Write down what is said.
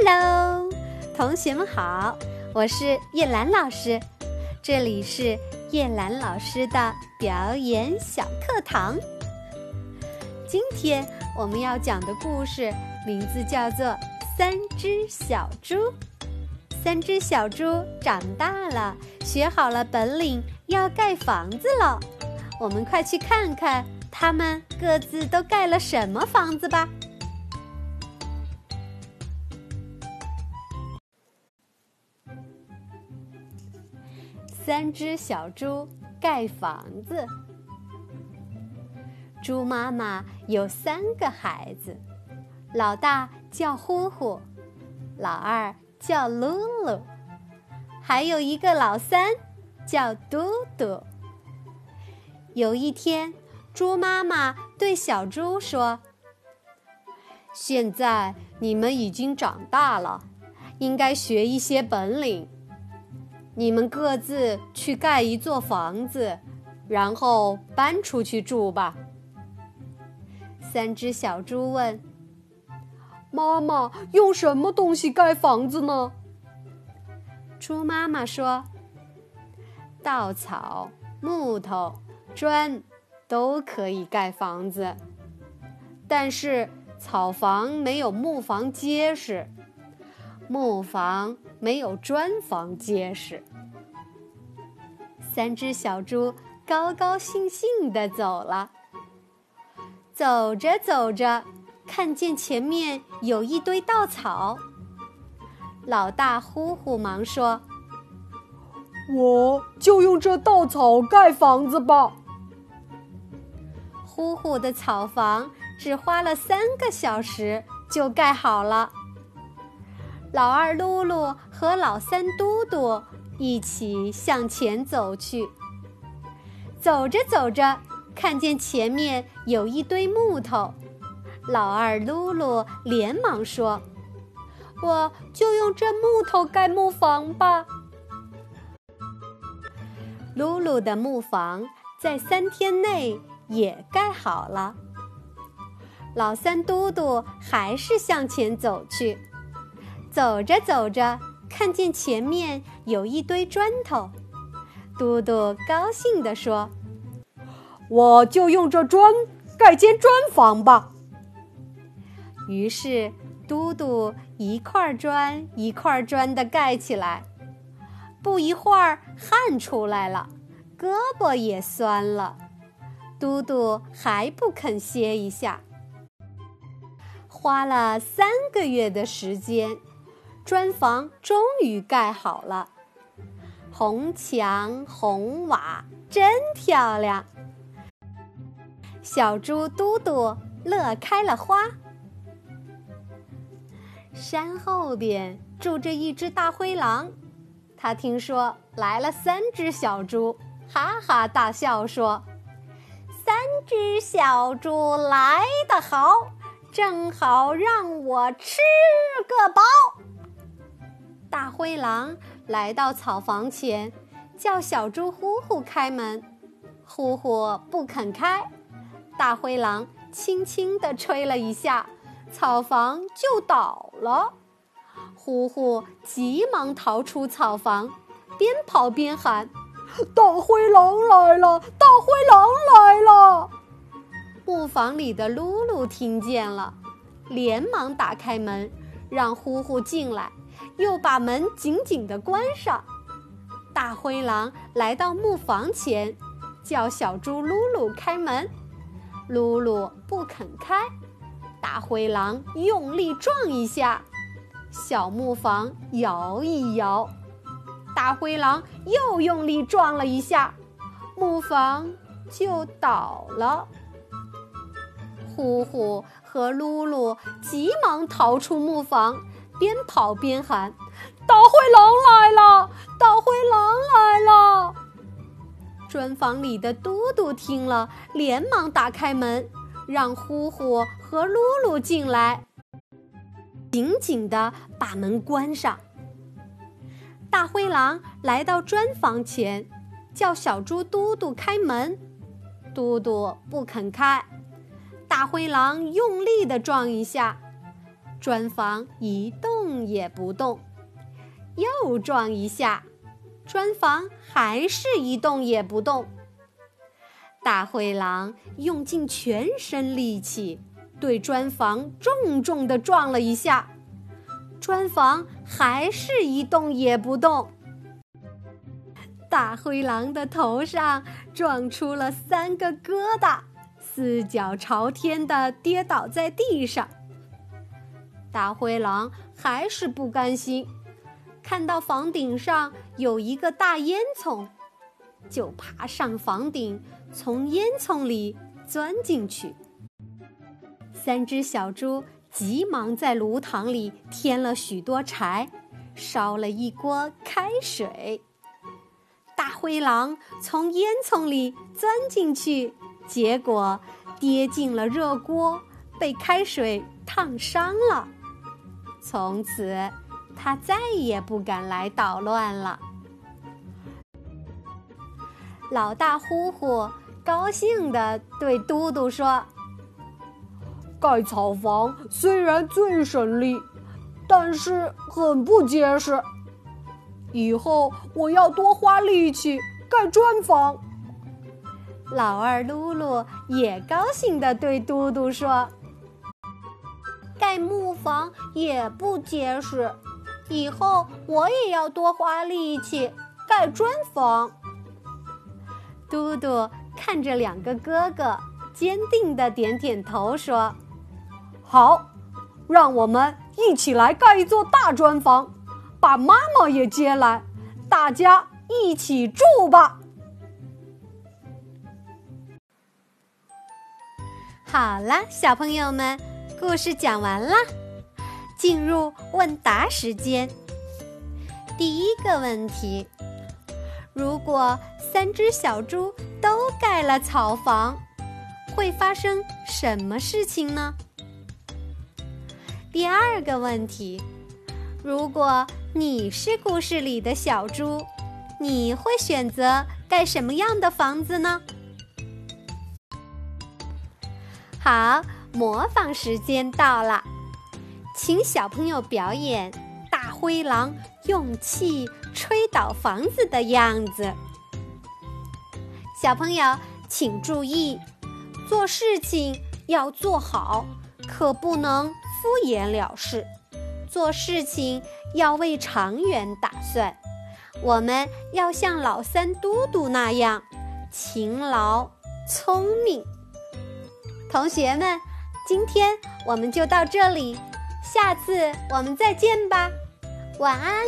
Hello，同学们好，我是叶兰老师，这里是叶兰老师的表演小课堂。今天我们要讲的故事名字叫做《三只小猪》。三只小猪长大了，学好了本领，要盖房子了。我们快去看看，他们各自都盖了什么房子吧。三只小猪盖房子。猪妈妈有三个孩子，老大叫呼呼，老二叫噜噜，还有一个老三叫嘟嘟。有一天，猪妈妈对小猪说：“现在你们已经长大了，应该学一些本领。”你们各自去盖一座房子，然后搬出去住吧。三只小猪问：“妈妈，用什么东西盖房子呢？”猪妈妈说：“稻草、木头、砖都可以盖房子，但是草房没有木房结实，木房。”没有砖房结实。三只小猪高高兴兴地走了。走着走着，看见前面有一堆稻草。老大呼呼忙说：“我就用这稻草盖房子吧。”呼呼的草房只花了三个小时就盖好了。老二噜噜和老三嘟嘟一起向前走去。走着走着，看见前面有一堆木头，老二噜噜连忙说：“我就用这木头盖木房吧。”噜噜的木房在三天内也盖好了。老三嘟嘟还是向前走去。走着走着，看见前面有一堆砖头，嘟嘟高兴地说：“我就用这砖盖间砖房吧。”于是，嘟嘟一块砖一块砖的盖起来。不一会儿，汗出来了，胳膊也酸了，嘟嘟还不肯歇一下。花了三个月的时间。砖房终于盖好了，红墙红瓦真漂亮。小猪嘟嘟乐开了花。山后边住着一只大灰狼，他听说来了三只小猪，哈哈大笑说：“三只小猪来得好，正好让我吃个饱。”大灰狼来到草房前，叫小猪呼呼开门。呼呼不肯开，大灰狼轻轻地吹了一下，草房就倒了。呼呼急忙逃出草房，边跑边喊：“大灰狼来了！大灰狼来了！”木房里的噜噜听见了，连忙打开门，让呼呼进来。又把门紧紧地关上。大灰狼来到木房前，叫小猪噜噜开门。噜噜不肯开，大灰狼用力撞一下，小木房摇一摇。大灰狼又用力撞了一下，木房就倒了。呼呼和噜噜急忙逃出木房。边跑边喊：“大灰狼来了！大灰狼来了！”砖房里的嘟嘟听了，连忙打开门，让呼呼和噜噜进来，紧紧地把门关上。大灰狼来到砖房前，叫小猪嘟嘟开门，嘟嘟不肯开，大灰狼用力地撞一下。砖房一动也不动。又撞一下，砖房还是一动也不动。大灰狼用尽全身力气，对砖房重重的撞了一下，砖房还是一动也不动。大灰狼的头上撞出了三个疙瘩，四脚朝天的跌倒在地上。大灰狼还是不甘心。看到房顶上有一个大烟囱，就爬上房顶，从烟囱里钻进去。三只小猪急忙在炉膛里添了许多柴，烧了一锅开水。大灰狼从烟囱里钻进去，结果跌进了热锅，被开水烫伤了。从此。他再也不敢来捣乱了。老大呼呼高兴地对嘟嘟说：“盖草房虽然最省力，但是很不结实。以后我要多花力气盖砖房。”老二噜噜也高兴地对嘟嘟说：“盖木房也不结实。”以后我也要多花力气盖砖房。嘟嘟看着两个哥哥，坚定的点点头说：“好，让我们一起来盖一座大砖房，把妈妈也接来，大家一起住吧。”好了，小朋友们，故事讲完了。进入问答时间。第一个问题：如果三只小猪都盖了草房，会发生什么事情呢？第二个问题：如果你是故事里的小猪，你会选择盖什么样的房子呢？好，模仿时间到了。请小朋友表演大灰狼用气吹倒房子的样子。小朋友，请注意，做事情要做好，可不能敷衍了事。做事情要为长远打算。我们要像老三嘟嘟那样勤劳聪明。同学们，今天我们就到这里。下次我们再见吧，晚安。